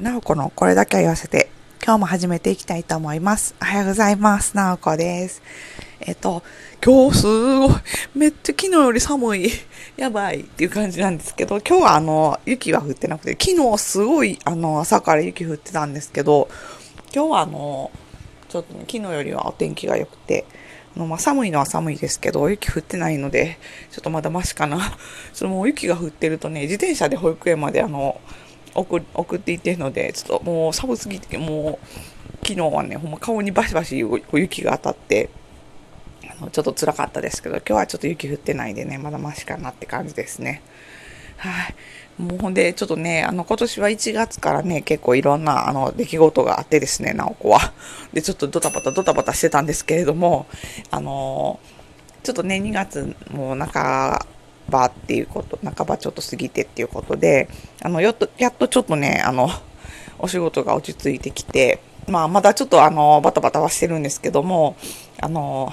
なおこのこれだけは言わせて、今日も始めていきたいと思います。おはようございます。なおこです。えっと、今日すごい、めっちゃ昨日より寒い、やばいっていう感じなんですけど、今日はあの、雪は降ってなくて、昨日すごいあの、朝から雪降ってたんですけど、今日はあの、ちょっとね、昨日よりはお天気が良くて、あのまあ、寒いのは寒いですけど、雪降ってないので、ちょっとまだマシかな。そのもう雪が降ってるとね、自転車で保育園まであの、送送っていってるので、ちょっともう寒すぎて、もう、昨日はね、ほんま顔にバシバシ雪が当たって、あのちょっと辛かったですけど、今日はちょっと雪降ってないでね、まだマシかなって感じですね。はい。もうほんで、ちょっとね、あの、今年は1月からね、結構いろんな、あの、出来事があってですね、直子は。で、ちょっとドタバタドタバタしてたんですけれども、あのちょっとね、2月も半ばっていうこと、半ばちょっと過ぎてっていうことで、あの、やっと、やっとちょっとね、あの、お仕事が落ち着いてきて、まあ、まだちょっとあの、バタバタはしてるんですけども、あの、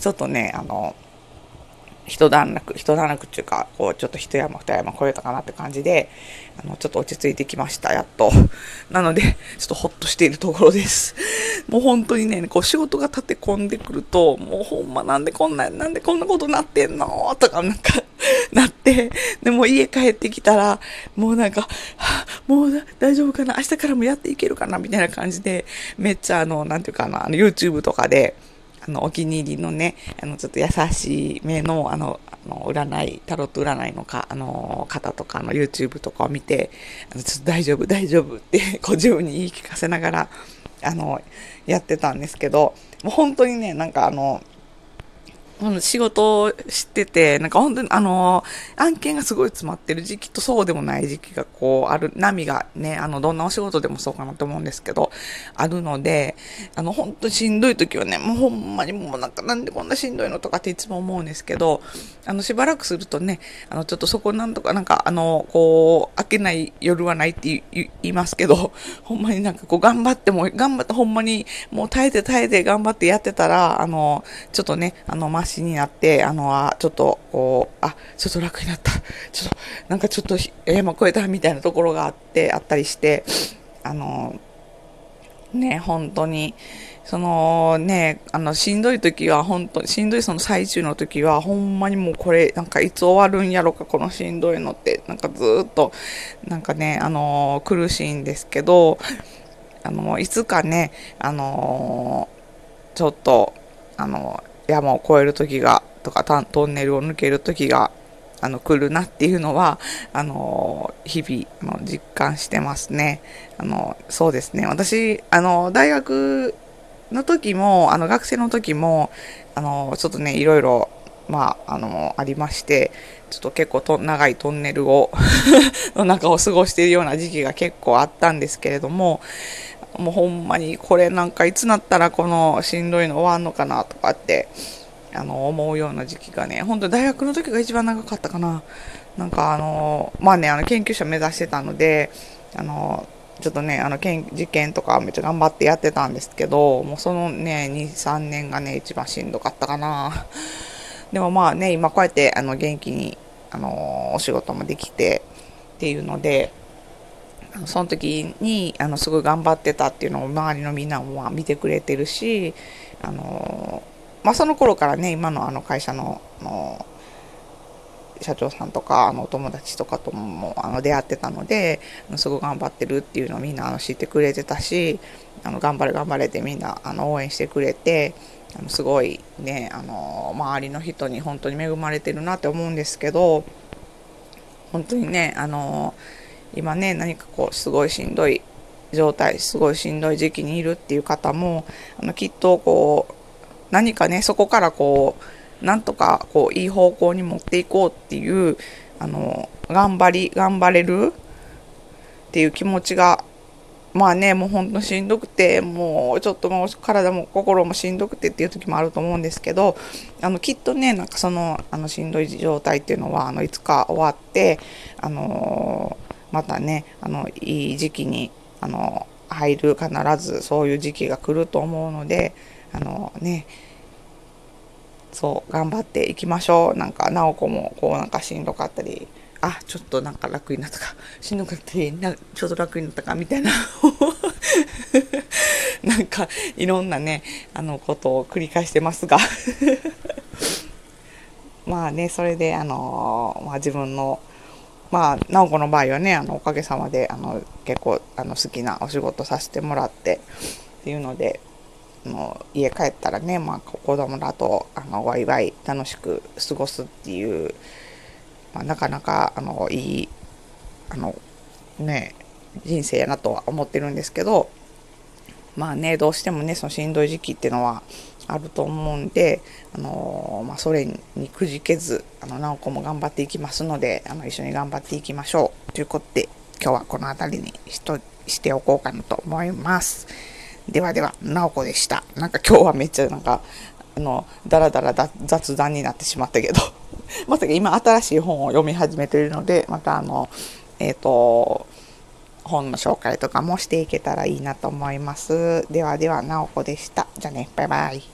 ちょっとね、あの、一段落、一段落っていうか、こう、ちょっと一山二山超えたかなって感じで、あの、ちょっと落ち着いてきました、やっと。なので、ちょっとほっとしているところです。もう本当にね、こう、仕事が立て込んでくると、もうほんまなんでこんな、なんでこんなことなってんのとか、なんか なって、でも家帰ってきたら、もうなんか、はあ、もう大丈夫かな？明日からもやっていけるかな？みたいな感じで、めっちゃあの、なんていうかな、あの、YouTube とかで、あの、お気に入りのね、あの、ちょっと優しい目の、あの、あの占い、タロット占いのか、あの、方とかの YouTube とかを見て、あの、ちょっと大丈夫、大丈夫って、こう自分に言い聞かせながら、あの、やってたんですけど、もう本当にね、なんかあの、仕事をしてて、なんか本当にあの、案件がすごい詰まってる時期とそうでもない時期がこうある、波がね、あの、どんなお仕事でもそうかなと思うんですけど、あるので、あの、本当にしんどい時はね、もうほんまにもうなんかなんでこんなしんどいのとかっていつも思うんですけど、あの、しばらくするとね、あの、ちょっとそこなんとかなんかあの、こう、明けない夜はないって言いますけど、ほんまになんかこう頑張っても、頑張ってほんまにもう耐えて耐えて頑張ってやってたら、あの、ちょっとね、あの、ましになって、あの、あ、ちょっと、こう、あ、ちょっと楽になった。ちょっと、なんかちょっと山越えたみたいなところがあって、あったりして、あの、ね、本当に、そのね、あの、しんどい時は、本当に、しんどいその最中の時は、ほんまにもうこれ、なんかいつ終わるんやろか、このしんどいのって、なんかずっと、なんかね、あの、苦しいんですけど、あの、いつかね、あの、ちょっと、あの、山を越える時が、とかトンネルを抜ける時が、あの、来るなっていうのは、あの、日々、あの実感してますね。あの、そうですね。私、あの、大学の時も、あの、学生の時も、あの、ちょっとね、いろいろ、まあ、あの、ありまして、ちょっと結構と長いトンネルを の中を過ごしているような時期が結構あったんですけれども、もうほんまにこれなんかいつなったらこのしんどいの終わんのかなとかってあの思うような時期がね本当大学の時が一番長かったかな。なんかあのまあねあの研究者目指してたのであのちょっとねあの研実験とかめっちゃ頑張ってやってたんですけどもうそのね23年がね一番しんどかったかな。でもまあね今こうやってあの元気にあのお仕事もできてっていうのでその時にあのすごい頑張ってたっていうのを周りのみんなも見てくれてるしあの、まあ、その頃からね今のあの会社のの社長さんとかあのお友達とかともあの出会ってたのですごい頑張ってるっていうのをみんなあの知ってくれてたしあの頑張れ頑張れってみんなあの応援してくれてあのすごいねあの周りの人に本当に恵まれてるなって思うんですけど本当にねあの今ね何かこうすごいしんどい状態すごいしんどい時期にいるっていう方もあのきっとこう何かねそこからこうなんとかこういい方向に持っていこうっていうあの頑張り頑張れるっていう気持ちがまあねもうほんとしんどくてもうちょっともう体も心もしんどくてっていう時もあると思うんですけどあのきっとねなんかそのあのしんどい状態っていうのはあのいつか終わってあのまたねあのいい時期にあの入る必ずそういう時期が来ると思うのであのねそう頑張っていきましょう。なんか直子もこうなんかしんどかったりあちょっとなんか楽になったかしんどくてなちょっと楽になったかみたいな。なんかいろんなねあのことを繰り返してますが。まあねそれであの、まあ、自分のまあ直子の場合はねあのおかげさまであの結構あの好きなお仕事させてもらってっていうのであの家帰ったらね、まあ、子供らとあのワイワイ楽しく過ごすっていう、まあ、なかなかあのいいあのね人生やなとは思ってるんですけどまあねどうしてもねそのしんどい時期っていうのはあると思うんで、あのまあ、それにくじけず、あの、直子も頑張っていきますので、あの、一緒に頑張っていきましょう。ということで、今日はこの辺りにしとしておこうかなと思います。ではでは、直子でした。なんか今日はめっちゃなんか、あの、だらだら雑談になってしまったけど、まさか今新しい本を読み始めているので、またあの、えっ、ー、と、本の紹介とかもしていけたらいいなと思います。ではでは、なおこでした。じゃあね、バイバイ。